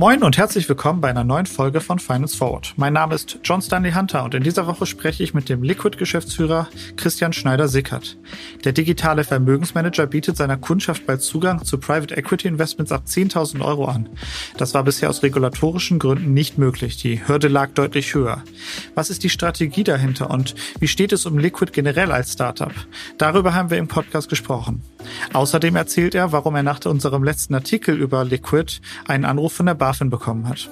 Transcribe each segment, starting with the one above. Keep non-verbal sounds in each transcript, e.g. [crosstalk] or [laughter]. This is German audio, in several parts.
Moin und herzlich willkommen bei einer neuen Folge von Finance Forward. Mein Name ist John Stanley Hunter und in dieser Woche spreche ich mit dem Liquid-Geschäftsführer Christian Schneider-Sickert. Der digitale Vermögensmanager bietet seiner Kundschaft bald Zugang zu Private Equity Investments ab 10.000 Euro an. Das war bisher aus regulatorischen Gründen nicht möglich. Die Hürde lag deutlich höher. Was ist die Strategie dahinter und wie steht es um Liquid generell als Startup? Darüber haben wir im Podcast gesprochen. Außerdem erzählt er, warum er nach unserem letzten Artikel über Liquid einen Anruf von der BaFin bekommen hat.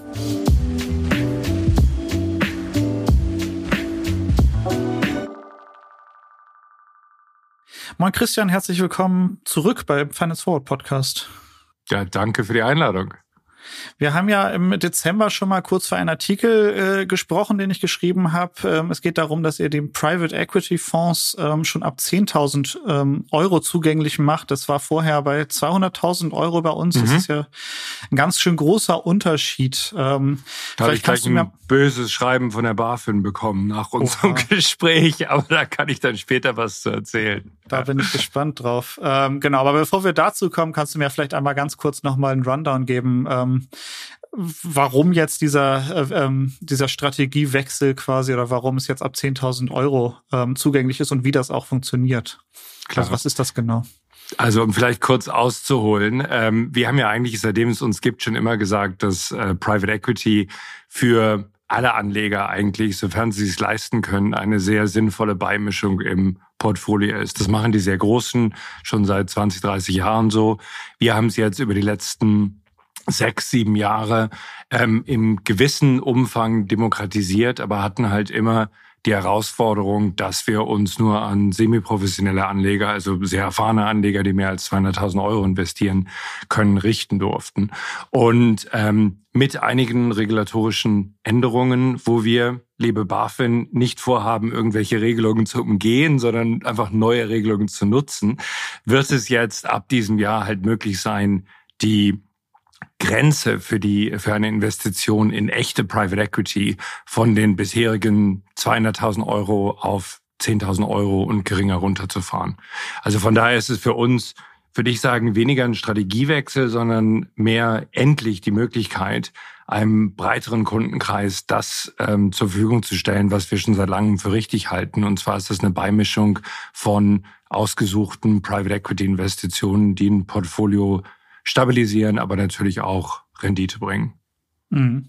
Moin Christian, herzlich willkommen zurück beim Finance Forward Podcast. Ja, danke für die Einladung. Wir haben ja im Dezember schon mal kurz für einen Artikel äh, gesprochen, den ich geschrieben habe. Ähm, es geht darum, dass ihr den Private Equity Fonds ähm, schon ab 10.000 ähm, Euro zugänglich macht. Das war vorher bei 200.000 Euro bei uns. Mhm. Das ist ja ein ganz schön großer Unterschied. Ähm, da habe ich gleich ein böses Schreiben von der BaFin bekommen nach unserem Oha. Gespräch, aber da kann ich dann später was zu erzählen. Da bin ich gespannt drauf. Ähm, genau, aber bevor wir dazu kommen, kannst du mir vielleicht einmal ganz kurz nochmal einen Rundown geben, ähm, warum jetzt dieser, äh, ähm, dieser Strategiewechsel quasi oder warum es jetzt ab 10.000 Euro ähm, zugänglich ist und wie das auch funktioniert. Klar. Also was ist das genau? Also um vielleicht kurz auszuholen, ähm, wir haben ja eigentlich, seitdem es uns gibt, schon immer gesagt, dass äh, Private Equity für alle Anleger eigentlich, sofern sie es leisten können, eine sehr sinnvolle Beimischung im Portfolio ist. Das machen die sehr Großen schon seit 20, 30 Jahren so. Wir haben es jetzt über die letzten sechs, sieben Jahre ähm, im gewissen Umfang demokratisiert, aber hatten halt immer die Herausforderung, dass wir uns nur an semiprofessionelle Anleger, also sehr erfahrene Anleger, die mehr als 200.000 Euro investieren können, richten durften. Und ähm, mit einigen regulatorischen Änderungen, wo wir, liebe BaFin, nicht vorhaben, irgendwelche Regelungen zu umgehen, sondern einfach neue Regelungen zu nutzen, wird es jetzt ab diesem Jahr halt möglich sein, die Grenze für die, für eine Investition in echte Private Equity von den bisherigen 200.000 Euro auf 10.000 Euro und geringer runterzufahren. Also von daher ist es für uns, würde ich sagen, weniger ein Strategiewechsel, sondern mehr endlich die Möglichkeit, einem breiteren Kundenkreis das ähm, zur Verfügung zu stellen, was wir schon seit langem für richtig halten. Und zwar ist das eine Beimischung von ausgesuchten Private Equity Investitionen, die ein Portfolio stabilisieren, aber natürlich auch Rendite bringen. Mhm.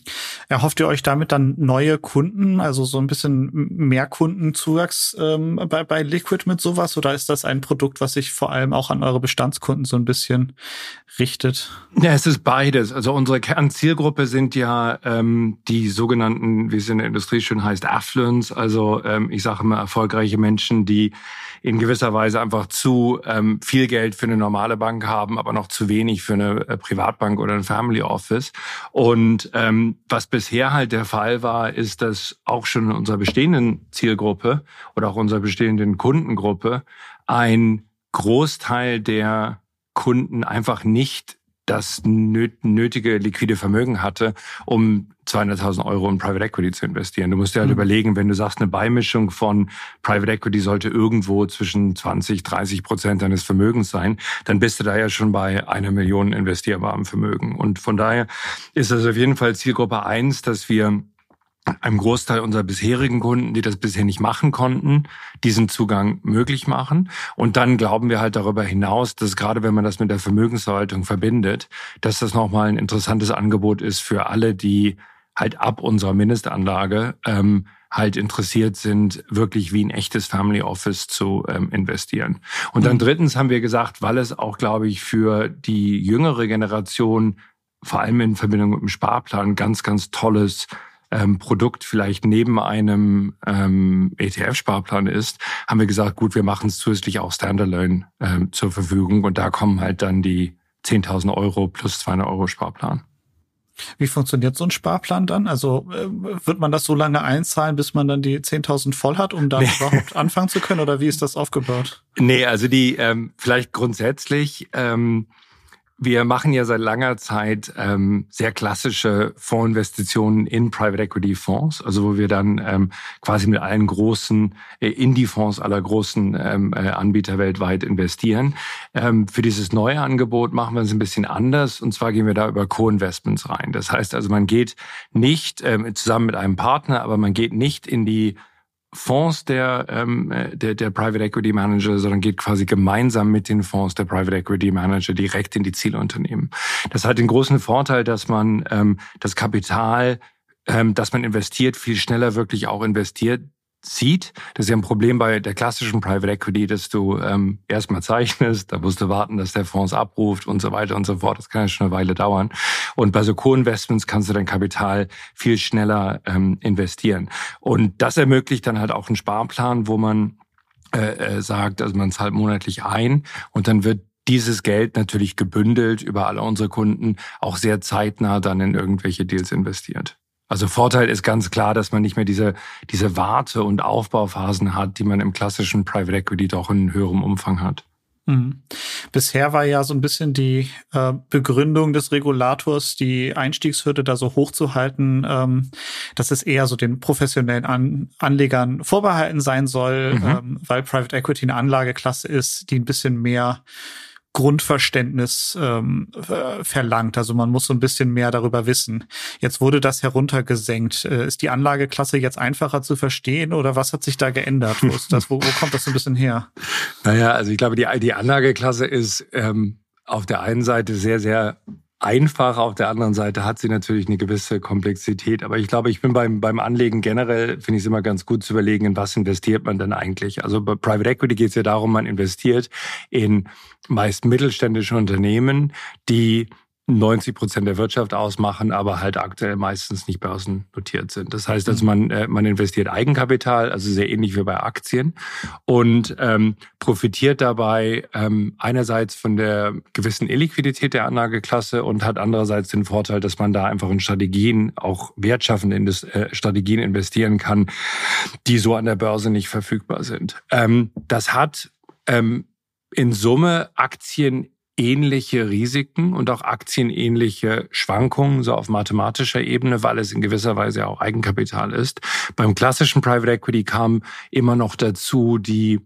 Erhofft ihr euch damit dann neue Kunden, also so ein bisschen mehr Kundenzuwachs ähm, bei, bei Liquid mit sowas? Oder ist das ein Produkt, was sich vor allem auch an eure Bestandskunden so ein bisschen richtet? Ja, es ist beides. Also unsere Kernzielgruppe sind ja ähm, die sogenannten, wie es in der Industrie schön heißt, Affluents. Also ähm, ich sage immer erfolgreiche Menschen, die in gewisser Weise einfach zu ähm, viel Geld für eine normale Bank haben, aber noch zu wenig für eine äh, Privatbank oder ein Family Office. Und ähm, was bisher halt der Fall war, ist, dass auch schon in unserer bestehenden Zielgruppe oder auch unserer bestehenden Kundengruppe ein Großteil der Kunden einfach nicht das nötige liquide Vermögen hatte, um 200.000 Euro in Private Equity zu investieren. Du musst dir halt mhm. überlegen, wenn du sagst, eine Beimischung von Private Equity sollte irgendwo zwischen 20, 30 Prozent deines Vermögens sein, dann bist du da ja schon bei einer Million investierbarem Vermögen. Und von daher ist das auf jeden Fall Zielgruppe eins, dass wir einem Großteil unserer bisherigen Kunden, die das bisher nicht machen konnten, diesen Zugang möglich machen. Und dann glauben wir halt darüber hinaus, dass gerade wenn man das mit der Vermögensverwaltung verbindet, dass das nochmal ein interessantes Angebot ist für alle, die halt ab unserer Mindestanlage ähm, halt interessiert sind, wirklich wie ein echtes Family Office zu ähm, investieren. Und dann mhm. drittens haben wir gesagt, weil es auch, glaube ich, für die jüngere Generation vor allem in Verbindung mit dem Sparplan ganz, ganz tolles ähm, Produkt vielleicht neben einem ähm, ETF-Sparplan ist, haben wir gesagt, gut, wir machen es zusätzlich auch Standalone ähm, zur Verfügung und da kommen halt dann die 10.000 Euro plus 200 Euro Sparplan. Wie funktioniert so ein Sparplan dann? Also äh, wird man das so lange einzahlen, bis man dann die 10.000 voll hat, um dann nee. überhaupt anfangen zu können? Oder wie ist das aufgebaut? Nee, also die ähm, vielleicht grundsätzlich ähm, wir machen ja seit langer Zeit ähm, sehr klassische Fondsinvestitionen in Private Equity Fonds, also wo wir dann ähm, quasi mit allen großen äh, Indie-Fonds aller großen ähm, äh, Anbieter weltweit investieren. Ähm, für dieses neue Angebot machen wir es ein bisschen anders und zwar gehen wir da über Co-Investments rein. Das heißt also, man geht nicht ähm, zusammen mit einem Partner, aber man geht nicht in die Fonds der, ähm, der, der Private Equity Manager, sondern geht quasi gemeinsam mit den Fonds der Private Equity Manager direkt in die Zielunternehmen. Das hat den großen Vorteil, dass man ähm, das Kapital, ähm, das man investiert, viel schneller wirklich auch investiert sieht. Das ist ja ein Problem bei der klassischen Private Equity, dass du ähm, erstmal zeichnest, da musst du warten, dass der Fonds abruft und so weiter und so fort. Das kann ja schon eine Weile dauern. Und bei so Co-Investments kannst du dein Kapital viel schneller ähm, investieren. Und das ermöglicht dann halt auch einen Sparplan, wo man äh, äh, sagt, also man zahlt monatlich ein und dann wird dieses Geld natürlich gebündelt über alle unsere Kunden auch sehr zeitnah dann in irgendwelche Deals investiert. Also Vorteil ist ganz klar, dass man nicht mehr diese, diese Warte- und Aufbauphasen hat, die man im klassischen Private Equity doch in höherem Umfang hat. Mhm. Bisher war ja so ein bisschen die äh, Begründung des Regulators, die Einstiegshürde da so hoch zu halten, ähm, dass es eher so den professionellen An Anlegern vorbehalten sein soll, mhm. ähm, weil Private Equity eine Anlageklasse ist, die ein bisschen mehr Grundverständnis ähm, verlangt. Also man muss so ein bisschen mehr darüber wissen. Jetzt wurde das heruntergesenkt. Äh, ist die Anlageklasse jetzt einfacher zu verstehen oder was hat sich da geändert? Wo, ist das, wo, wo kommt das so ein bisschen her? [laughs] Naja, also ich glaube, die, die Anlageklasse ist ähm, auf der einen Seite sehr, sehr einfach. Auf der anderen Seite hat sie natürlich eine gewisse Komplexität. Aber ich glaube, ich bin beim, beim Anlegen generell, finde ich es immer ganz gut zu überlegen, in was investiert man denn eigentlich. Also bei Private Equity geht es ja darum, man investiert in meist mittelständische Unternehmen, die 90 Prozent der Wirtschaft ausmachen, aber halt aktuell meistens nicht börsennotiert sind. Das heißt, also man, äh, man investiert Eigenkapital, also sehr ähnlich wie bei Aktien und ähm, profitiert dabei ähm, einerseits von der gewissen Illiquidität der Anlageklasse und hat andererseits den Vorteil, dass man da einfach in Strategien, auch wertschaffende äh, Strategien investieren kann, die so an der Börse nicht verfügbar sind. Ähm, das hat ähm, in Summe Aktien ähnliche Risiken und auch aktienähnliche Schwankungen, so auf mathematischer Ebene, weil es in gewisser Weise auch Eigenkapital ist. Beim klassischen Private Equity kam immer noch dazu die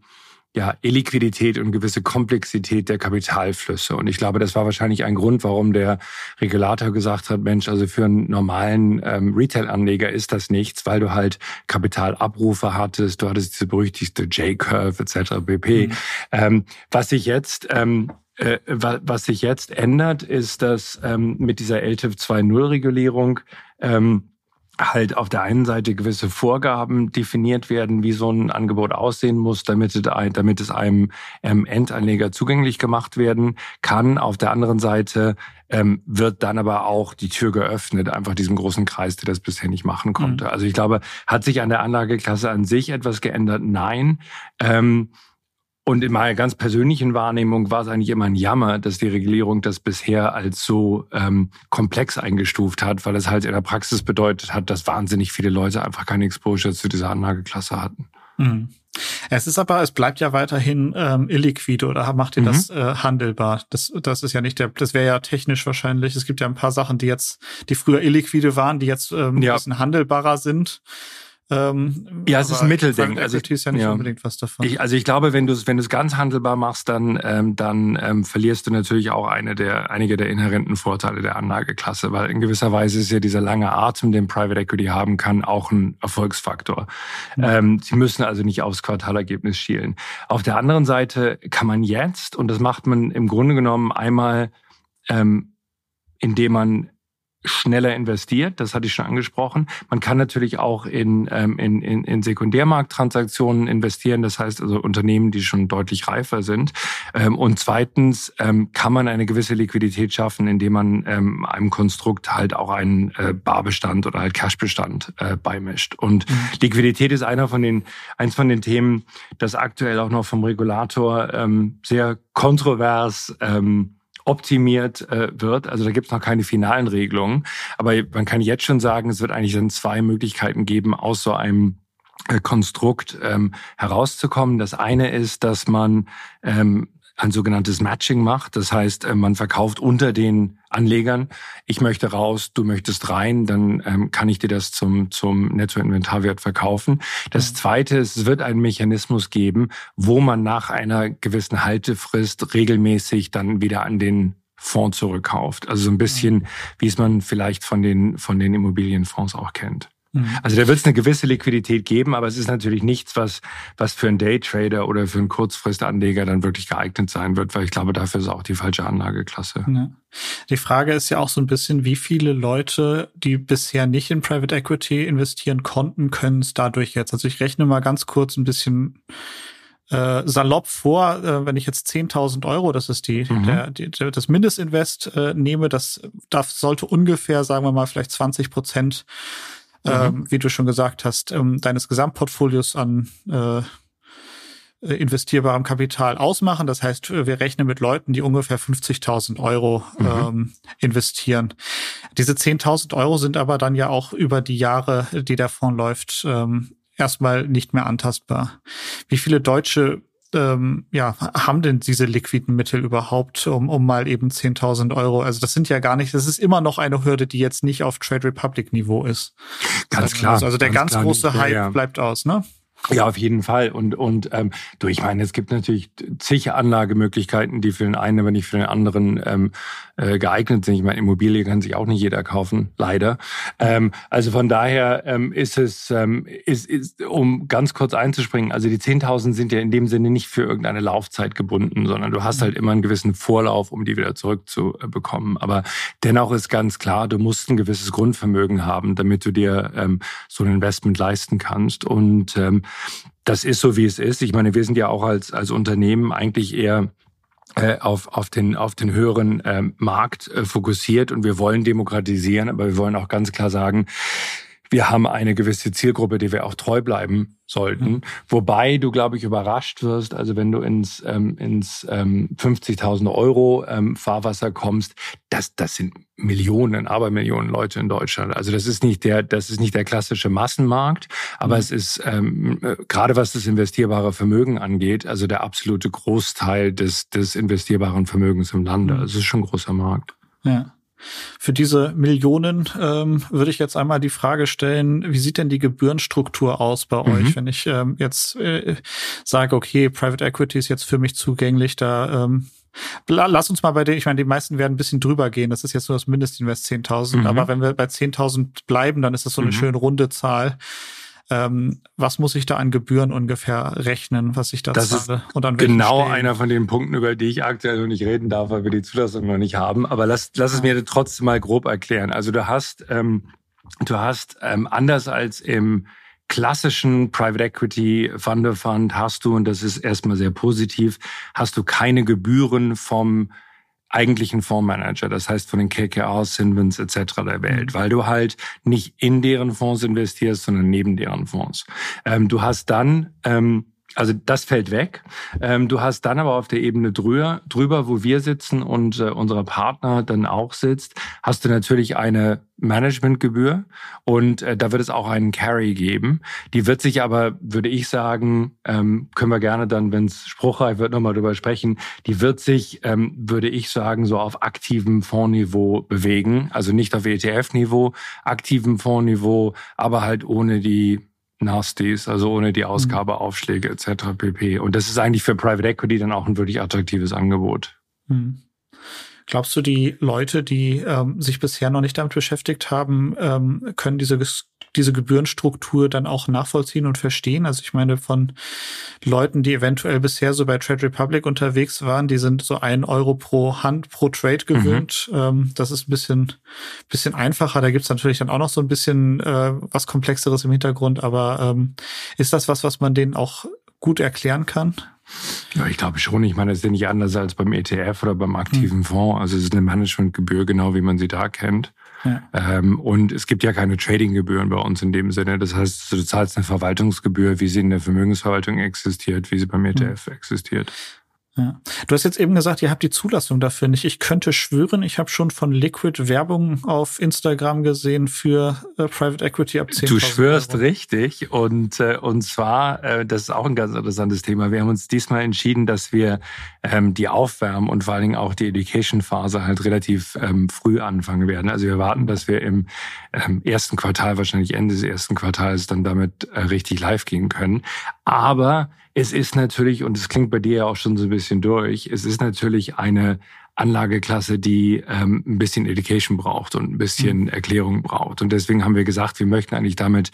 ja, Illiquidität und gewisse Komplexität der Kapitalflüsse. Und ich glaube, das war wahrscheinlich ein Grund, warum der Regulator gesagt hat, Mensch, also für einen normalen ähm, Retail-Anleger ist das nichts, weil du halt Kapitalabrufe hattest, du hattest diese berüchtigte J-Curve etc. pp. Mhm. Ähm, was sich jetzt ähm, äh, was sich jetzt ändert, ist, dass ähm, mit dieser LTIF 2.0 Regulierung ähm, halt auf der einen Seite gewisse Vorgaben definiert werden, wie so ein Angebot aussehen muss, damit es, damit es einem ähm, Endanleger zugänglich gemacht werden kann. Auf der anderen Seite ähm, wird dann aber auch die Tür geöffnet, einfach diesem großen Kreis, der das bisher nicht machen konnte. Mhm. Also ich glaube, hat sich an der Anlageklasse an sich etwas geändert? Nein. Ähm, und in meiner ganz persönlichen Wahrnehmung war es eigentlich immer ein Jammer, dass die Regulierung das bisher als so ähm, komplex eingestuft hat, weil es halt in der Praxis bedeutet hat, dass wahnsinnig viele Leute einfach keine Exposure zu dieser Anlageklasse hatten. Mhm. Es ist aber, es bleibt ja weiterhin ähm, illiquide oder macht ihr mhm. das äh, handelbar? Das, das ist ja nicht der, das wäre ja technisch wahrscheinlich. Es gibt ja ein paar Sachen, die jetzt, die früher illiquide waren, die jetzt ähm, ja. ein bisschen handelbarer sind. Ähm, ja, es ist ein Mittelding. Also ist ja nicht ja. unbedingt was davon. Ich, also ich glaube, wenn du es wenn du es ganz handelbar machst, dann ähm, dann ähm, verlierst du natürlich auch eine der einige der inhärenten Vorteile der Anlageklasse, weil in gewisser Weise ist ja dieser lange Atem, den Private Equity haben kann, auch ein Erfolgsfaktor. Mhm. Ähm, sie müssen also nicht aufs Quartalergebnis schielen. Auf der anderen Seite kann man jetzt und das macht man im Grunde genommen einmal ähm, indem man schneller investiert, das hatte ich schon angesprochen. Man kann natürlich auch in, ähm, in, in, in Sekundärmarkttransaktionen investieren, das heißt also Unternehmen, die schon deutlich reifer sind. Ähm, und zweitens ähm, kann man eine gewisse Liquidität schaffen, indem man ähm, einem Konstrukt halt auch einen äh, Barbestand oder halt Cashbestand äh, beimischt. Und mhm. Liquidität ist einer von den, eins von den Themen, das aktuell auch noch vom Regulator ähm, sehr kontrovers ähm, optimiert äh, wird. Also da gibt es noch keine finalen Regelungen. Aber man kann jetzt schon sagen, es wird eigentlich dann zwei Möglichkeiten geben, aus so einem äh, Konstrukt ähm, herauszukommen. Das eine ist, dass man ähm, ein sogenanntes Matching macht. Das heißt, äh, man verkauft unter den Anlegern, ich möchte raus, du möchtest rein, dann ähm, kann ich dir das zum, zum Nettoinventarwert verkaufen. Das mhm. Zweite ist, es wird einen Mechanismus geben, wo man nach einer gewissen Haltefrist regelmäßig dann wieder an den Fonds zurückkauft. Also so ein bisschen, mhm. wie es man vielleicht von den, von den Immobilienfonds auch kennt. Mhm. Also da wird es eine gewisse Liquidität geben, aber es ist natürlich nichts, was, was für einen Daytrader oder für einen Kurzfristanleger dann wirklich geeignet sein wird, weil ich glaube, dafür ist auch die falsche Anlageklasse. Ja. Die Frage ist ja auch so ein bisschen, wie viele Leute, die bisher nicht in Private Equity investieren konnten, können es dadurch jetzt. Also ich rechne mal ganz kurz ein bisschen äh, salopp vor, äh, wenn ich jetzt 10.000 Euro, das ist die, mhm. der, die, das Mindestinvest äh, nehme, das darf, sollte ungefähr, sagen wir mal, vielleicht 20 Prozent mhm. ähm, wie du schon gesagt hast, ähm, deines Gesamtportfolios an äh, investierbarem Kapital ausmachen. Das heißt, wir rechnen mit Leuten, die ungefähr 50.000 Euro mhm. ähm, investieren. Diese 10.000 Euro sind aber dann ja auch über die Jahre, die der Fonds läuft, ähm, erstmal nicht mehr antastbar. Wie viele Deutsche ähm, ja, haben denn diese liquiden Mittel überhaupt, um, um mal eben 10.000 Euro? Also das sind ja gar nicht, das ist immer noch eine Hürde, die jetzt nicht auf Trade Republic Niveau ist. Ganz klar. Also der ganz, ganz große Hype ja. bleibt aus, ne? Ja, auf jeden Fall. Und, und ähm, du, ich meine, es gibt natürlich zig Anlagemöglichkeiten, die für den einen, aber nicht für den anderen ähm, äh, geeignet sind. Ich meine, Immobilie kann sich auch nicht jeder kaufen, leider. Ähm, also von daher ähm, ist es, ähm, ist, ist, um ganz kurz einzuspringen, also die 10.000 sind ja in dem Sinne nicht für irgendeine Laufzeit gebunden, sondern du hast halt immer einen gewissen Vorlauf, um die wieder zurückzubekommen. Aber dennoch ist ganz klar, du musst ein gewisses Grundvermögen haben, damit du dir ähm, so ein Investment leisten kannst. Und ähm, das ist so, wie es ist. Ich meine, wir sind ja auch als, als Unternehmen eigentlich eher äh, auf, auf, den, auf den höheren ähm, Markt äh, fokussiert und wir wollen demokratisieren, aber wir wollen auch ganz klar sagen, wir haben eine gewisse Zielgruppe, die wir auch treu bleiben sollten. Mhm. Wobei du, glaube ich, überrascht wirst, also wenn du ins, ähm, ins ähm, 50.000 Euro ähm, Fahrwasser kommst, das, das sind Millionen, aber Millionen Leute in Deutschland. Also das ist nicht der, das ist nicht der klassische Massenmarkt, aber mhm. es ist ähm, äh, gerade was das investierbare Vermögen angeht, also der absolute Großteil des, des investierbaren Vermögens im Lande. Mhm. Also es ist schon ein großer Markt. Ja. Für diese Millionen ähm, würde ich jetzt einmal die Frage stellen, wie sieht denn die Gebührenstruktur aus bei mhm. euch, wenn ich ähm, jetzt äh, sage, okay, Private Equity ist jetzt für mich zugänglich, da ähm, Lass uns mal bei den, ich meine, die meisten werden ein bisschen drüber gehen. Das ist jetzt nur das Mindestinvest 10.000. Mhm. Aber wenn wir bei 10.000 bleiben, dann ist das so eine mhm. schöne runde Zahl. Ähm, was muss ich da an Gebühren ungefähr rechnen, was ich da das zahle? Ist und an genau Stellen? einer von den Punkten, über die ich aktuell noch nicht reden darf, weil wir die Zulassung noch nicht haben. Aber lass, lass es mir trotzdem mal grob erklären. Also du hast, ähm, du hast ähm, anders als im klassischen Private Equity Fund of Fund hast du, und das ist erstmal sehr positiv, hast du keine Gebühren vom eigentlichen Fondsmanager, das heißt von den KKRs, Sinvins etc. der Welt, weil du halt nicht in deren Fonds investierst, sondern neben deren Fonds. Ähm, du hast dann ähm, also das fällt weg. Ähm, du hast dann aber auf der Ebene drüber, drüber wo wir sitzen und äh, unser Partner dann auch sitzt, hast du natürlich eine Managementgebühr und äh, da wird es auch einen Carry geben. Die wird sich aber, würde ich sagen, ähm, können wir gerne dann, wenn es spruchreif wird, nochmal drüber sprechen, die wird sich, ähm, würde ich sagen, so auf aktivem Fondsniveau bewegen. Also nicht auf ETF-Niveau, aktivem Fondsniveau, aber halt ohne die Nasties, also ohne die mhm. Ausgabeaufschläge etc. pp. Und das ist eigentlich für Private Equity dann auch ein wirklich attraktives Angebot. Mhm. Glaubst du, die Leute, die ähm, sich bisher noch nicht damit beschäftigt haben, ähm, können diese diese Gebührenstruktur dann auch nachvollziehen und verstehen? Also ich meine, von Leuten, die eventuell bisher so bei Trade Republic unterwegs waren, die sind so ein Euro pro Hand, pro Trade mhm. gewöhnt. Mhm. Das ist ein bisschen, bisschen einfacher. Da gibt's natürlich dann auch noch so ein bisschen äh, was Komplexeres im Hintergrund. Aber ähm, ist das was, was man denen auch gut erklären kann? Ja, ich glaube schon. Ich meine, es ist ja nicht anders als beim ETF oder beim aktiven hm. Fonds. Also es ist eine Managementgebühr, genau wie man sie da kennt. Ja. Ähm, und es gibt ja keine Tradinggebühren bei uns in dem Sinne. Das heißt, du zahlst eine Verwaltungsgebühr, wie sie in der Vermögensverwaltung existiert, wie sie beim ETF hm. existiert. Ja. Du hast jetzt eben gesagt, ihr habt die Zulassung dafür nicht. Ich könnte schwören, ich habe schon von Liquid Werbung auf Instagram gesehen für äh, Private Equity ab 10. Du schwörst Euro. richtig und äh, und zwar, äh, das ist auch ein ganz interessantes Thema. Wir haben uns diesmal entschieden, dass wir ähm, die Aufwärmen und vor allen Dingen auch die Education-Phase halt relativ ähm, früh anfangen werden. Also wir warten, dass wir im ähm, ersten Quartal, wahrscheinlich Ende des ersten Quartals, dann damit äh, richtig live gehen können. Aber es ist natürlich, und es klingt bei dir ja auch schon so ein bisschen durch, es ist natürlich eine Anlageklasse, die ähm, ein bisschen Education braucht und ein bisschen mhm. Erklärung braucht. Und deswegen haben wir gesagt, wir möchten eigentlich damit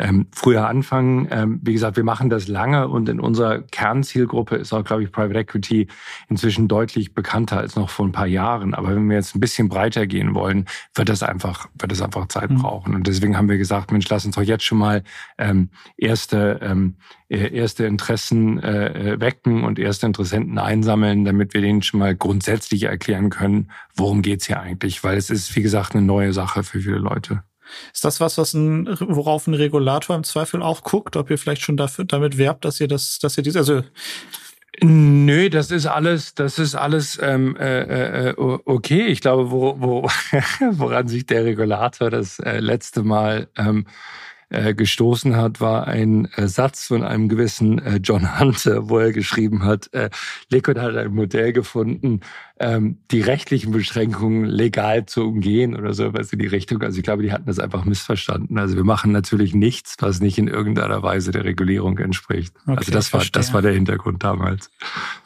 ähm, früher anfangen. Ähm, wie gesagt, wir machen das lange und in unserer Kernzielgruppe ist auch, glaube ich, Private Equity inzwischen deutlich bekannter als noch vor ein paar Jahren. Aber wenn wir jetzt ein bisschen breiter gehen wollen, wird das einfach, wird das einfach Zeit mhm. brauchen. Und deswegen haben wir gesagt, Mensch, lass uns doch jetzt schon mal ähm, erste, ähm, äh, erste Interessen äh, äh, wecken und erste Interessenten einsammeln, damit wir denen schon mal grundsätzlich erklären können, worum geht's hier eigentlich. Weil es ist, wie gesagt, eine neue Sache für viele Leute. Ist das was, was ein, worauf ein Regulator im Zweifel auch guckt, ob ihr vielleicht schon dafür, damit werbt, dass ihr das, dass ihr dies, also Nö, das ist alles, das ist alles ähm, äh, äh, okay. Ich glaube, wo, wo, [laughs] woran sich der Regulator das äh, letzte Mal ähm, äh, gestoßen hat, war ein äh, Satz von einem gewissen äh, John Hunter, wo er geschrieben hat, äh, Liquid hat ein Modell gefunden, ähm, die rechtlichen Beschränkungen legal zu umgehen oder so was in die Richtung. Also ich glaube, die hatten das einfach missverstanden. Also wir machen natürlich nichts, was nicht in irgendeiner Weise der Regulierung entspricht. Okay, also das war, das war der Hintergrund damals.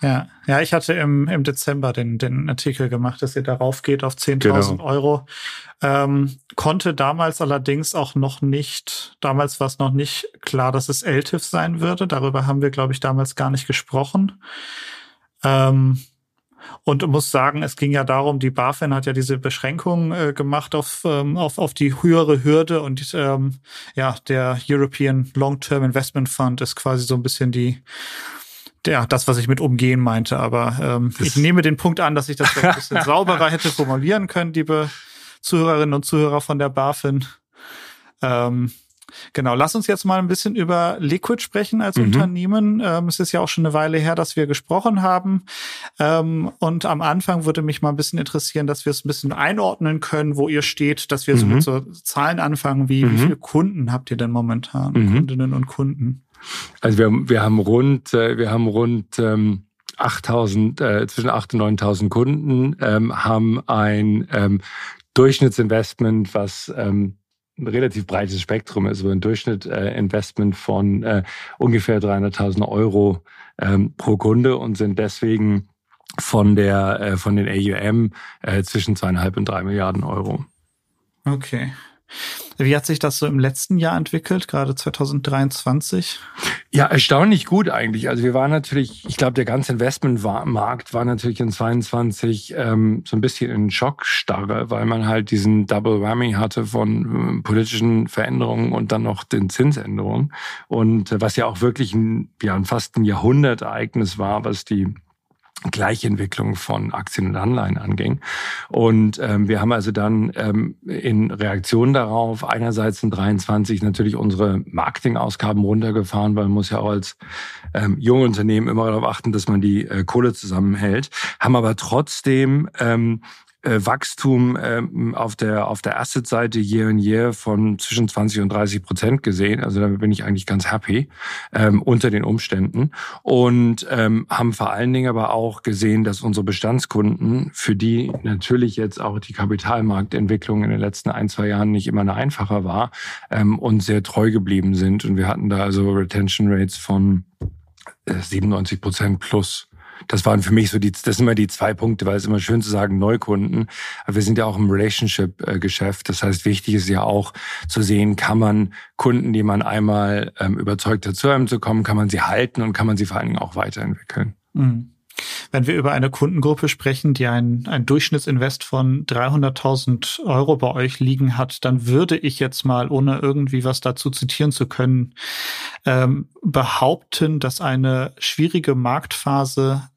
Ja, ja, ich hatte im, im Dezember den, den Artikel gemacht, dass ihr darauf geht auf 10.000 genau. Euro. Ähm, konnte damals allerdings auch noch nicht, damals war es noch nicht klar, dass es LTIF sein würde. Darüber haben wir, glaube ich, damals gar nicht gesprochen. Ähm, und muss sagen, es ging ja darum, die BaFin hat ja diese Beschränkung äh, gemacht auf, ähm, auf, auf die höhere Hürde und ähm, ja, der European Long-Term Investment Fund ist quasi so ein bisschen die, ja, das, was ich mit umgehen meinte. Aber ähm, ich nehme den Punkt an, dass ich das ein bisschen [laughs] sauberer hätte formulieren können, liebe Zuhörerinnen und Zuhörer von der BaFin. Ähm, Genau, lass uns jetzt mal ein bisschen über Liquid sprechen als mhm. Unternehmen. Ähm, es ist ja auch schon eine Weile her, dass wir gesprochen haben. Ähm, und am Anfang würde mich mal ein bisschen interessieren, dass wir es ein bisschen einordnen können, wo ihr steht, dass wir mhm. so mit so Zahlen anfangen, wie, mhm. wie viele Kunden habt ihr denn momentan, mhm. Kundinnen und Kunden? Also wir, wir haben rund, äh, wir haben rund ähm 8000, äh, zwischen 8.000 und 9.000 Kunden, ähm, haben ein ähm, Durchschnittsinvestment, was ähm, ein relativ breites Spektrum ist, also ein Durchschnitt äh, von äh, ungefähr 300.000 Euro ähm, pro Kunde und sind deswegen von der äh, von den AUM äh, zwischen zweieinhalb und drei Milliarden Euro. Okay. Wie hat sich das so im letzten Jahr entwickelt, gerade 2023? Ja, erstaunlich gut eigentlich. Also wir waren natürlich, ich glaube, der ganze Investmentmarkt war natürlich in 22 ähm, so ein bisschen in Schockstarre, weil man halt diesen Double Whammy hatte von äh, politischen Veränderungen und dann noch den Zinsänderungen. Und äh, was ja auch wirklich ein, ja, fast ein Jahrhundertereignis war, was die Gleichentwicklung von Aktien und Anleihen anging. Und ähm, wir haben also dann ähm, in Reaktion darauf einerseits in 23 natürlich unsere Marketingausgaben runtergefahren, weil man muss ja auch als ähm, junge Unternehmen immer darauf achten, dass man die äh, Kohle zusammenhält, haben aber trotzdem ähm, äh, Wachstum ähm, auf der auf der Asset-Seite year in year von zwischen 20 und 30 Prozent gesehen. Also damit bin ich eigentlich ganz happy ähm, unter den Umständen und ähm, haben vor allen Dingen aber auch gesehen, dass unsere Bestandskunden, für die natürlich jetzt auch die Kapitalmarktentwicklung in den letzten ein zwei Jahren nicht immer eine einfacher war, ähm, und sehr treu geblieben sind. Und wir hatten da also Retention Rates von 97 äh, Prozent plus. Das waren für mich so die, das sind immer die zwei Punkte, weil es immer schön zu sagen Neukunden. Aber wir sind ja auch im Relationship-Geschäft. Das heißt, wichtig ist ja auch zu sehen, kann man Kunden, die man einmal ähm, überzeugt hat, zu einem zu kommen, kann man sie halten und kann man sie vor allen Dingen auch weiterentwickeln. Mhm. Wenn wir über eine Kundengruppe sprechen, die ein, ein Durchschnittsinvest von 300.000 Euro bei euch liegen hat, dann würde ich jetzt mal, ohne irgendwie was dazu zitieren zu können, ähm, behaupten, dass eine schwierige Marktphase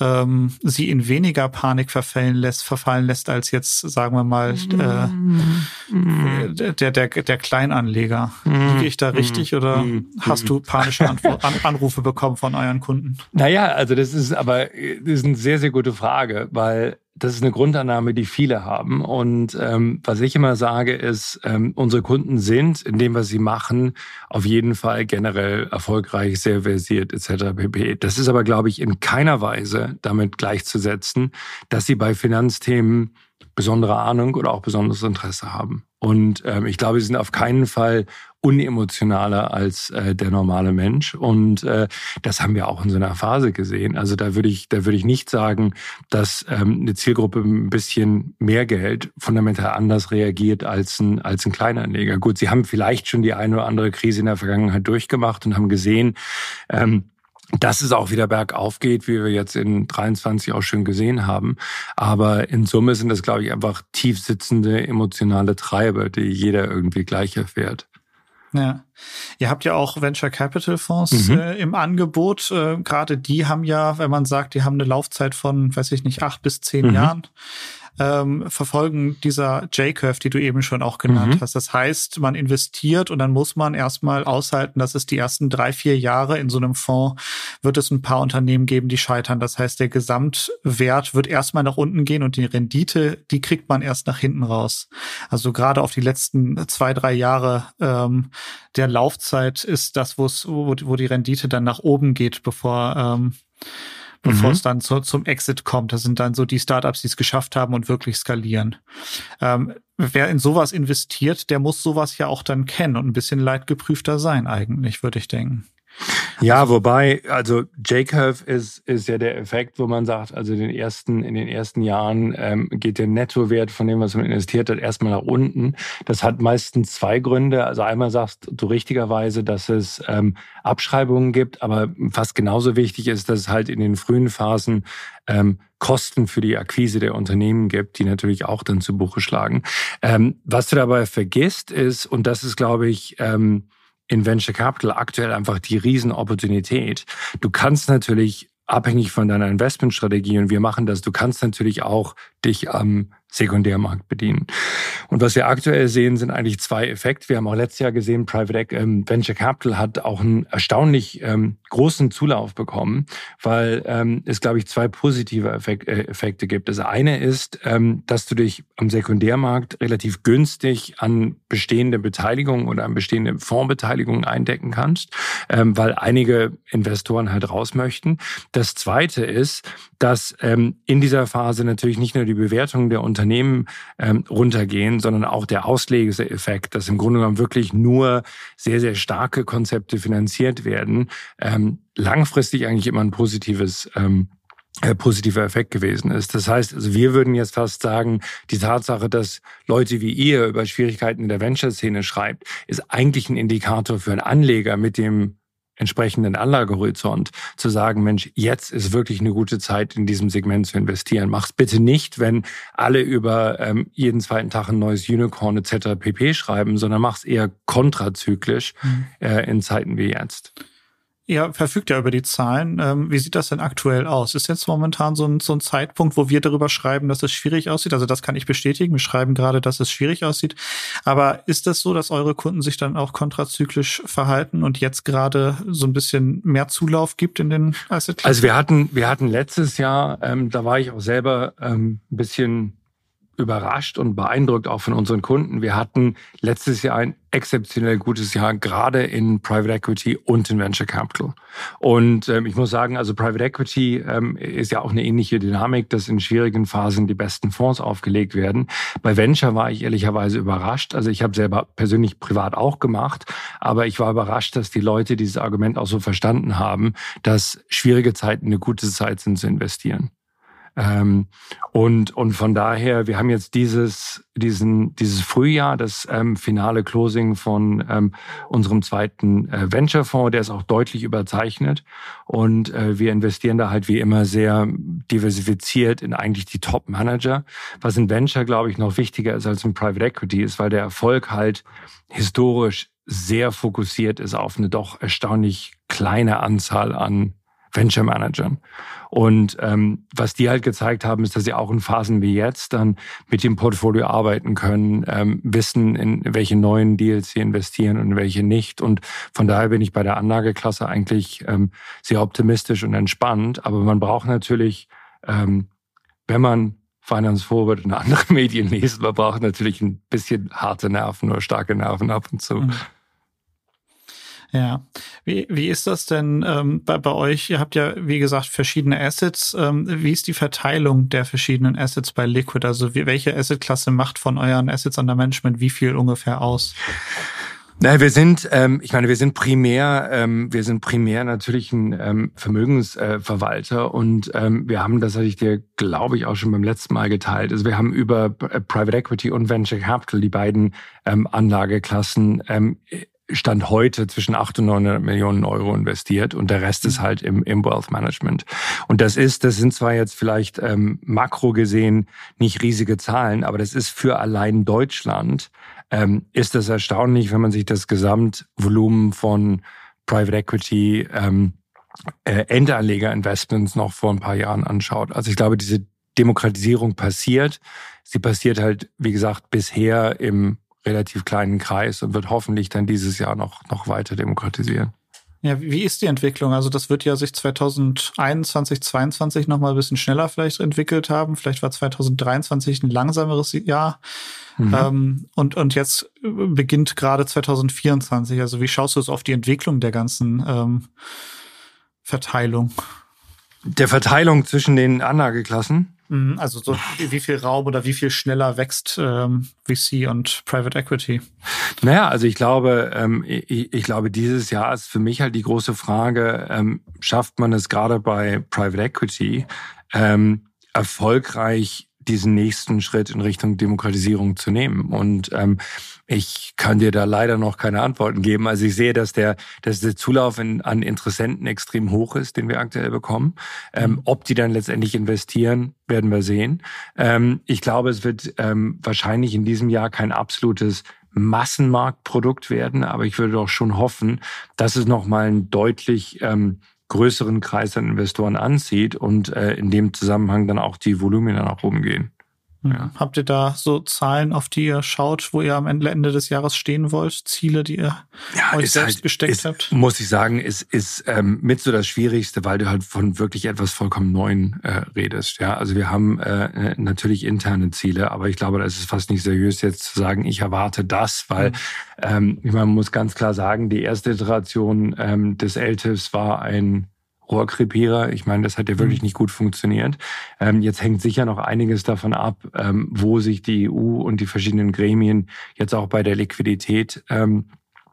ähm, sie in weniger Panik verfallen lässt, verfallen lässt als jetzt, sagen wir mal, äh, mm. der, der, der Kleinanleger. Liege ich da richtig oder hast du panische [laughs] Anrufe bekommen von euren Kunden? Naja, also das ist aber das ist eine sehr, sehr gute Frage, weil das ist eine Grundannahme, die viele haben. Und ähm, was ich immer sage, ist, ähm, unsere Kunden sind in dem, was sie machen, auf jeden Fall generell erfolgreich, sehr versiert etc. pp. Das ist aber, glaube ich, in keiner Weise damit gleichzusetzen, dass sie bei Finanzthemen besondere Ahnung oder auch besonderes Interesse haben. Und ähm, ich glaube, sie sind auf keinen Fall unemotionaler als äh, der normale Mensch. Und äh, das haben wir auch in so einer Phase gesehen. Also da würde ich, da würde ich nicht sagen, dass ähm, eine Zielgruppe ein bisschen mehr Geld fundamental anders reagiert als ein, als ein Kleinanleger. Gut, sie haben vielleicht schon die eine oder andere Krise in der Vergangenheit durchgemacht und haben gesehen, ähm, dass es auch wieder bergauf geht, wie wir jetzt in 23 auch schön gesehen haben. Aber in Summe sind das, glaube ich, einfach tief sitzende emotionale Treiber, die jeder irgendwie gleich erfährt. Ja. Ihr habt ja auch Venture Capital Fonds mhm. äh, im Angebot. Äh, Gerade die haben ja, wenn man sagt, die haben eine Laufzeit von, weiß ich nicht, acht bis zehn mhm. Jahren ähm, verfolgen dieser J-Curve, die du eben schon auch genannt mhm. hast. Das heißt, man investiert und dann muss man erstmal aushalten, dass es die ersten drei, vier Jahre in so einem Fonds wird es ein paar Unternehmen geben, die scheitern. Das heißt, der Gesamtwert wird erstmal nach unten gehen und die Rendite, die kriegt man erst nach hinten raus. Also gerade auf die letzten zwei, drei Jahre ähm, der Laufzeit ist das, wo wo die Rendite dann nach oben geht, bevor ähm, bevor mhm. es dann zu, zum Exit kommt. Das sind dann so die Startups, die es geschafft haben und wirklich skalieren. Ähm, wer in sowas investiert, der muss sowas ja auch dann kennen und ein bisschen leidgeprüfter sein eigentlich, würde ich denken. Ja, wobei, also J-Curve ist, ist ja der Effekt, wo man sagt, also in den ersten, in den ersten Jahren ähm, geht der Nettowert von dem, was man investiert hat, erstmal nach unten. Das hat meistens zwei Gründe. Also einmal sagst du richtigerweise, dass es ähm, Abschreibungen gibt, aber fast genauso wichtig ist, dass es halt in den frühen Phasen ähm, Kosten für die Akquise der Unternehmen gibt, die natürlich auch dann zu Buche schlagen. Ähm, was du dabei vergisst ist, und das ist, glaube ich, ähm, in Venture Capital aktuell einfach die Riesenopportunität. Du kannst natürlich abhängig von deiner Investmentstrategie und wir machen das, du kannst natürlich auch dich am Sekundärmarkt bedienen. Und was wir aktuell sehen, sind eigentlich zwei Effekte. Wir haben auch letztes Jahr gesehen, Private ähm, Venture Capital hat auch einen erstaunlich ähm, großen Zulauf bekommen, weil ähm, es, glaube ich, zwei positive Effek äh, Effekte gibt. Das eine ist, ähm, dass du dich am Sekundärmarkt relativ günstig an bestehende Beteiligungen oder an bestehende Fondsbeteiligungen eindecken kannst, ähm, weil einige Investoren halt raus möchten. Das zweite ist, dass ähm, in dieser Phase natürlich nicht nur die Bewertung der Unternehmen ähm, runtergehen, sondern auch der Auslegeeffekt, dass im Grunde genommen wirklich nur sehr, sehr starke Konzepte finanziert werden, ähm, langfristig eigentlich immer ein positives ähm, äh, positiver Effekt gewesen ist. Das heißt, also wir würden jetzt fast sagen, die Tatsache, dass Leute wie ihr über Schwierigkeiten in der Venture-Szene schreibt, ist eigentlich ein Indikator für einen Anleger mit dem entsprechenden Anlagehorizont zu sagen, Mensch, jetzt ist wirklich eine gute Zeit, in diesem Segment zu investieren. Mach's bitte nicht, wenn alle über ähm, jeden zweiten Tag ein neues Unicorn etc. pp schreiben, sondern mach's eher kontrazyklisch mhm. äh, in Zeiten wie jetzt. Ihr verfügt ja über die Zahlen. Ähm, wie sieht das denn aktuell aus? Ist jetzt momentan so ein, so ein Zeitpunkt, wo wir darüber schreiben, dass es schwierig aussieht? Also das kann ich bestätigen. Wir schreiben gerade, dass es schwierig aussieht. Aber ist das so, dass eure Kunden sich dann auch kontrazyklisch verhalten und jetzt gerade so ein bisschen mehr Zulauf gibt in den Asset? Also wir hatten, wir hatten letztes Jahr, ähm, da war ich auch selber ähm, ein bisschen überrascht und beeindruckt auch von unseren Kunden. Wir hatten letztes Jahr ein exzeptionell gutes Jahr, gerade in Private Equity und in Venture Capital. Und ähm, ich muss sagen, also Private Equity ähm, ist ja auch eine ähnliche Dynamik, dass in schwierigen Phasen die besten Fonds aufgelegt werden. Bei Venture war ich ehrlicherweise überrascht. Also ich habe selber persönlich privat auch gemacht, aber ich war überrascht, dass die Leute dieses Argument auch so verstanden haben, dass schwierige Zeiten eine gute Zeit sind zu investieren. Ähm, und, und von daher, wir haben jetzt dieses, diesen, dieses Frühjahr, das ähm, finale Closing von ähm, unserem zweiten äh, Venture-Fonds, der ist auch deutlich überzeichnet. Und äh, wir investieren da halt wie immer sehr diversifiziert in eigentlich die Top-Manager. Was in Venture, glaube ich, noch wichtiger ist als in Private Equity ist, weil der Erfolg halt historisch sehr fokussiert ist auf eine doch erstaunlich kleine Anzahl an Venture Managern. Und ähm, was die halt gezeigt haben, ist, dass sie auch in Phasen wie jetzt dann mit dem Portfolio arbeiten können, ähm, wissen, in welche neuen Deals sie investieren und in welche nicht. Und von daher bin ich bei der Anlageklasse eigentlich ähm, sehr optimistisch und entspannt. Aber man braucht natürlich, ähm, wenn man Finance Forward und andere [laughs] Medien liest, man braucht natürlich ein bisschen harte Nerven oder starke Nerven ab und zu. Mhm. Ja, wie, wie ist das denn ähm, bei, bei euch? Ihr habt ja, wie gesagt, verschiedene Assets. Ähm, wie ist die Verteilung der verschiedenen Assets bei Liquid? Also wie, welche Assetklasse macht von euren Assets under Management wie viel ungefähr aus? Na, wir sind, ähm, ich meine, wir sind primär, ähm, wir sind primär natürlich ein ähm, Vermögensverwalter äh, und ähm, wir haben, das hatte ich dir, glaube ich, auch schon beim letzten Mal geteilt. Also wir haben über äh, Private Equity und Venture Capital die beiden ähm, Anlageklassen ähm, Stand heute zwischen 800 und 900 Millionen Euro investiert und der Rest ist mhm. halt im, im Wealth Management. Und das ist, das sind zwar jetzt vielleicht ähm, makro gesehen nicht riesige Zahlen, aber das ist für allein Deutschland, ähm, ist das erstaunlich, wenn man sich das Gesamtvolumen von Private Equity ähm, äh, Endanleger-Investments noch vor ein paar Jahren anschaut. Also ich glaube, diese Demokratisierung passiert. Sie passiert halt, wie gesagt, bisher im relativ kleinen Kreis und wird hoffentlich dann dieses Jahr noch, noch weiter demokratisieren. Ja, wie ist die Entwicklung? Also das wird ja sich 2021, 2022 noch mal ein bisschen schneller vielleicht entwickelt haben. Vielleicht war 2023 ein langsameres Jahr. Mhm. Ähm, und, und jetzt beginnt gerade 2024. Also wie schaust du es auf die Entwicklung der ganzen ähm, Verteilung? Der Verteilung zwischen den Anlageklassen? Mhm, also so wie viel Raum oder wie viel schneller wächst ähm, VC und Private Equity? Naja, also ich glaube, ähm, ich, ich, glaube, dieses Jahr ist für mich halt die große Frage, ähm, schafft man es gerade bei Private Equity ähm, erfolgreich diesen nächsten Schritt in Richtung Demokratisierung zu nehmen. Und ähm, ich kann dir da leider noch keine Antworten geben. Also ich sehe, dass der, dass der Zulauf in, an Interessenten extrem hoch ist, den wir aktuell bekommen. Ähm, mhm. ob die dann letztendlich investieren, werden wir sehen. Ähm, ich glaube, es wird ähm, wahrscheinlich in diesem Jahr kein absolutes Massenmarktprodukt werden, aber ich würde doch schon hoffen, dass es nochmal ein deutlich ähm, größeren Kreis an Investoren anzieht und äh, in dem Zusammenhang dann auch die Volumina nach oben gehen. Ja. Habt ihr da so Zahlen, auf die ihr schaut, wo ihr am Ende des Jahres stehen wollt? Ziele, die ihr ja, euch selbst halt, gesteckt ist, habt? Muss ich sagen, ist, ist ähm, mit so das Schwierigste, weil du halt von wirklich etwas vollkommen Neuen äh, redest. Ja, also wir haben äh, natürlich interne Ziele, aber ich glaube, das ist fast nicht seriös jetzt zu sagen, ich erwarte das, weil mhm. ähm, man muss ganz klar sagen, die erste Iteration ähm, des LTIFs war ein Rohrkrepierer. Ich meine, das hat ja wirklich mhm. nicht gut funktioniert. Ähm, jetzt hängt sicher noch einiges davon ab, ähm, wo sich die EU und die verschiedenen Gremien jetzt auch bei der Liquidität ähm,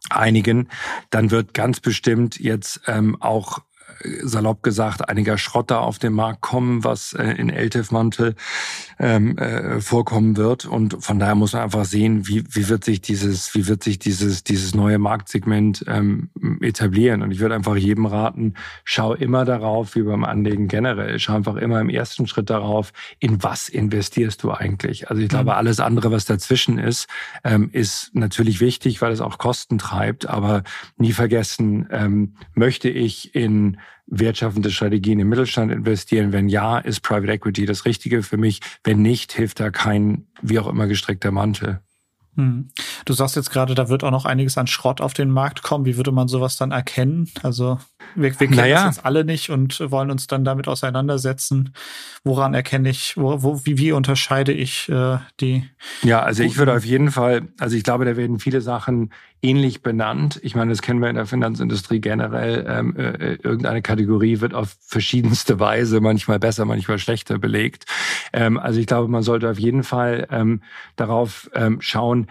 einigen. Dann wird ganz bestimmt jetzt ähm, auch salopp gesagt einiger Schrotter auf den Markt kommen, was äh, in LTIF-Mantel ähm, äh, vorkommen wird. Und von daher muss man einfach sehen, wie, wie wird sich dieses, wie wird sich dieses, dieses neue Marktsegment ähm, etablieren. Und ich würde einfach jedem raten, schau immer darauf, wie beim Anlegen generell, schau einfach immer im ersten Schritt darauf, in was investierst du eigentlich. Also ich glaube, mhm. alles andere, was dazwischen ist, ähm, ist natürlich wichtig, weil es auch Kosten treibt. Aber nie vergessen, ähm, möchte ich in wirtschaftende Strategien im Mittelstand investieren? Wenn ja, ist Private Equity das Richtige für mich? Wenn nicht, hilft da kein wie auch immer gestreckter Mantel. Hm. Du sagst jetzt gerade, da wird auch noch einiges an Schrott auf den Markt kommen. Wie würde man sowas dann erkennen? Also wir, wir kennen naja. das jetzt alle nicht und wollen uns dann damit auseinandersetzen. Woran erkenne ich, wo, wo wie, wie unterscheide ich äh, die? Ja, also ich würde auf jeden Fall, also ich glaube, da werden viele Sachen ähnlich benannt. Ich meine, das kennen wir in der Finanzindustrie generell. Ähm, äh, äh, irgendeine Kategorie wird auf verschiedenste Weise, manchmal besser, manchmal schlechter belegt. Ähm, also ich glaube, man sollte auf jeden Fall ähm, darauf ähm, schauen,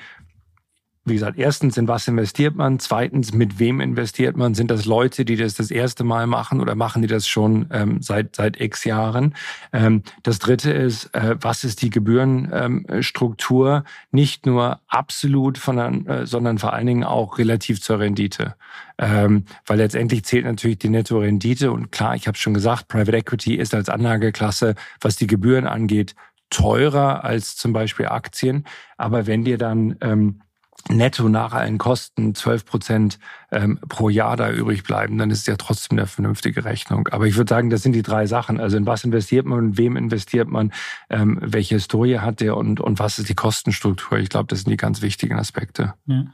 wie gesagt, erstens, in was investiert man? Zweitens, mit wem investiert man? Sind das Leute, die das das erste Mal machen oder machen die das schon ähm, seit, seit x Jahren? Ähm, das dritte ist, äh, was ist die Gebührenstruktur? Ähm, Nicht nur absolut, von, äh, sondern vor allen Dingen auch relativ zur Rendite. Ähm, weil letztendlich zählt natürlich die Netto-Rendite. Und klar, ich habe schon gesagt, Private Equity ist als Anlageklasse, was die Gebühren angeht, teurer als zum Beispiel Aktien. Aber wenn dir dann ähm, netto nach allen Kosten 12 Prozent ähm, pro Jahr da übrig bleiben, dann ist ja trotzdem eine vernünftige Rechnung. Aber ich würde sagen, das sind die drei Sachen. Also in was investiert man, in wem investiert man, ähm, welche Historie hat der und, und was ist die Kostenstruktur? Ich glaube, das sind die ganz wichtigen Aspekte. Ja.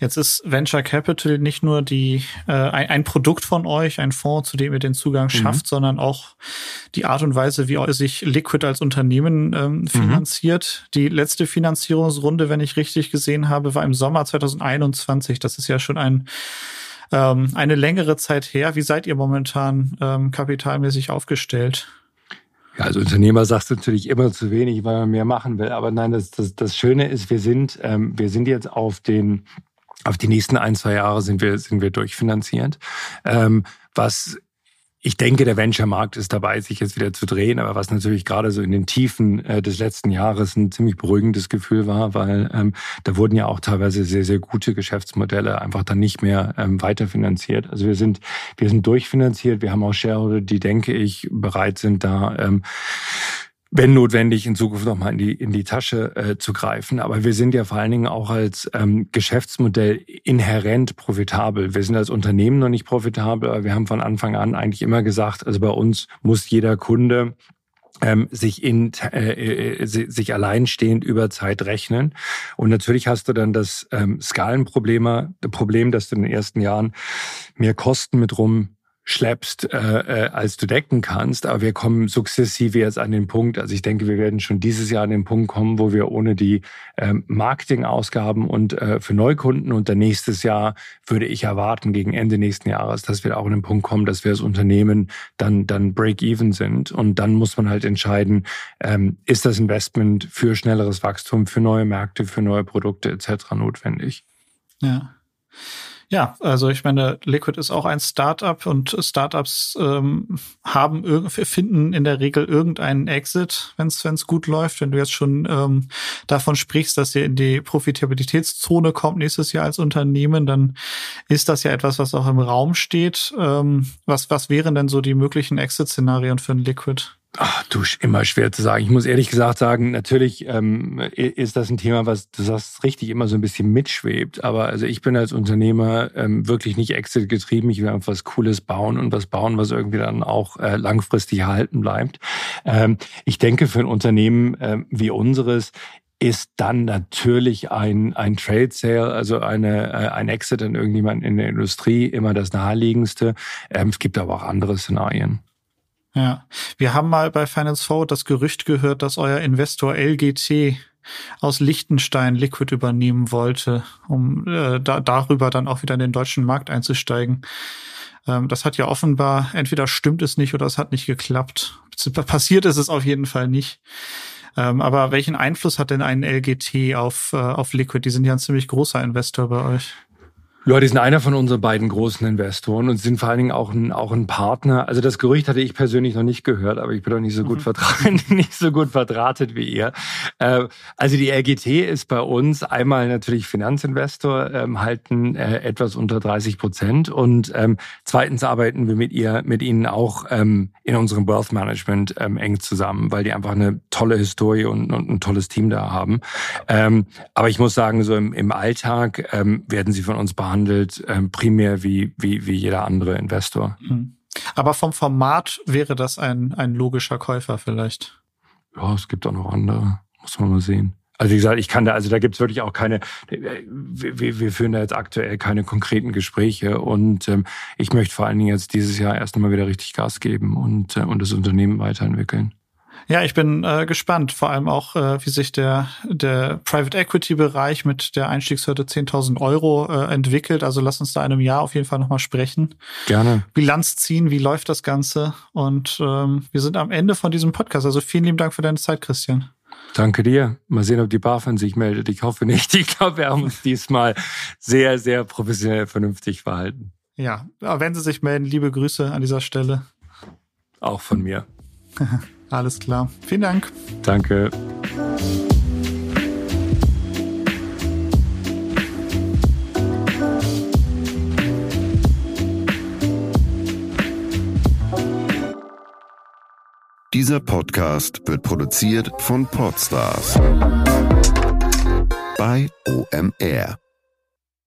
Jetzt ist Venture Capital nicht nur die äh, ein, ein Produkt von euch, ein Fonds, zu dem ihr den Zugang mhm. schafft, sondern auch die Art und Weise, wie sich Liquid als Unternehmen ähm, mhm. finanziert. Mhm. Die letzte Finanzierungsrunde, wenn ich richtig gesehen habe, war im Sommer 2021. Das ist ja schon ein ähm, eine längere Zeit her. Wie seid ihr momentan ähm, kapitalmäßig aufgestellt? Ja, als Unternehmer sagst du natürlich immer zu wenig, weil man mehr machen will. Aber nein, das, das, das Schöne ist, wir sind, ähm, wir sind jetzt auf den, auf die nächsten ein, zwei Jahre sind wir, sind wir durchfinanziert. Ähm, was ich denke, der Venture-Markt ist dabei, sich jetzt wieder zu drehen, aber was natürlich gerade so in den Tiefen äh, des letzten Jahres ein ziemlich beruhigendes Gefühl war, weil ähm, da wurden ja auch teilweise sehr, sehr gute Geschäftsmodelle einfach dann nicht mehr ähm, weiterfinanziert. Also wir sind, wir sind durchfinanziert, wir haben auch Shareholder, die, denke ich, bereit sind, da ähm, wenn notwendig, in Zukunft nochmal in die, in die Tasche äh, zu greifen. Aber wir sind ja vor allen Dingen auch als ähm, Geschäftsmodell inhärent profitabel. Wir sind als Unternehmen noch nicht profitabel, aber wir haben von Anfang an eigentlich immer gesagt, also bei uns muss jeder Kunde ähm, sich in äh, äh sich alleinstehend über Zeit rechnen und natürlich hast du dann das ähm, Skalenproblem, Problem, dass du in den ersten Jahren mehr Kosten mit rum schleppst, äh, äh, als du decken kannst. Aber wir kommen sukzessive jetzt an den Punkt, also ich denke, wir werden schon dieses Jahr an den Punkt kommen, wo wir ohne die ähm, Marketingausgaben und äh, für Neukunden und dann nächstes Jahr würde ich erwarten, gegen Ende nächsten Jahres, dass wir auch an den Punkt kommen, dass wir als Unternehmen dann, dann break-even sind. Und dann muss man halt entscheiden, ähm, ist das Investment für schnelleres Wachstum, für neue Märkte, für neue Produkte etc. notwendig. Ja. Ja, also ich meine, Liquid ist auch ein Startup und Startups ähm, haben finden in der Regel irgendeinen Exit, wenn es gut läuft. Wenn du jetzt schon ähm, davon sprichst, dass ihr in die Profitabilitätszone kommt nächstes Jahr als Unternehmen, dann ist das ja etwas, was auch im Raum steht. Ähm, was was wären denn so die möglichen Exit-Szenarien für ein Liquid? Ach, du, immer schwer zu sagen. Ich muss ehrlich gesagt sagen, natürlich ähm, ist das ein Thema, was du sagst, richtig immer so ein bisschen mitschwebt. Aber also ich bin als Unternehmer ähm, wirklich nicht Exit getrieben. Ich will einfach was Cooles bauen und was bauen, was irgendwie dann auch äh, langfristig erhalten bleibt. Ähm, ich denke, für ein Unternehmen äh, wie unseres ist dann natürlich ein, ein Trade Sale, also eine, äh, ein Exit an irgendjemand in der Industrie immer das naheliegendste. Ähm, es gibt aber auch andere Szenarien. Ja, wir haben mal bei Finance Forward das Gerücht gehört, dass euer Investor LGT aus Liechtenstein Liquid übernehmen wollte, um äh, da, darüber dann auch wieder in den deutschen Markt einzusteigen. Ähm, das hat ja offenbar, entweder stimmt es nicht oder es hat nicht geklappt. [laughs] Passiert ist es auf jeden Fall nicht. Ähm, aber welchen Einfluss hat denn ein LGT auf, äh, auf Liquid? Die sind ja ein ziemlich großer Investor bei euch. Ja, die sind einer von unseren beiden großen Investoren und sind vor allen Dingen auch ein, auch ein Partner. Also das Gerücht hatte ich persönlich noch nicht gehört, aber ich bin doch nicht so gut mhm. verdrahtet, [laughs] nicht so gut verdrahtet wie ihr. Äh, also die RGT ist bei uns einmal natürlich Finanzinvestor, ähm, halten äh, etwas unter 30 Prozent und ähm, zweitens arbeiten wir mit ihr, mit ihnen auch ähm, in unserem Wealth Management eng zusammen, weil die einfach eine tolle Historie und, und ein tolles Team da haben. Aber ich muss sagen, so im, im Alltag werden sie von uns behandelt behandelt, ähm, primär wie, wie, wie jeder andere Investor. Mhm. Aber vom Format wäre das ein, ein logischer Käufer vielleicht. Ja, es gibt auch noch andere. Muss man mal sehen. Also wie gesagt, ich kann da, also da gibt's wirklich auch keine, wir, wir führen da jetzt aktuell keine konkreten Gespräche und ähm, ich möchte vor allen Dingen jetzt dieses Jahr erst einmal wieder richtig Gas geben und, äh, und das Unternehmen weiterentwickeln. Ja, ich bin äh, gespannt, vor allem auch, äh, wie sich der, der Private Equity Bereich mit der Einstiegshürde 10.000 Euro äh, entwickelt. Also lass uns da in einem Jahr auf jeden Fall nochmal sprechen. Gerne. Bilanz ziehen, wie läuft das Ganze? Und ähm, wir sind am Ende von diesem Podcast. Also vielen lieben Dank für deine Zeit, Christian. Danke dir. Mal sehen, ob die BaFin sich meldet. Ich hoffe nicht. Ich glaube, wir haben uns diesmal sehr, sehr professionell vernünftig verhalten. Ja, wenn sie sich melden, liebe Grüße an dieser Stelle. Auch von mir. [laughs] Alles klar. Vielen Dank. Danke. Dieser Podcast wird produziert von Podstars bei bei OMR.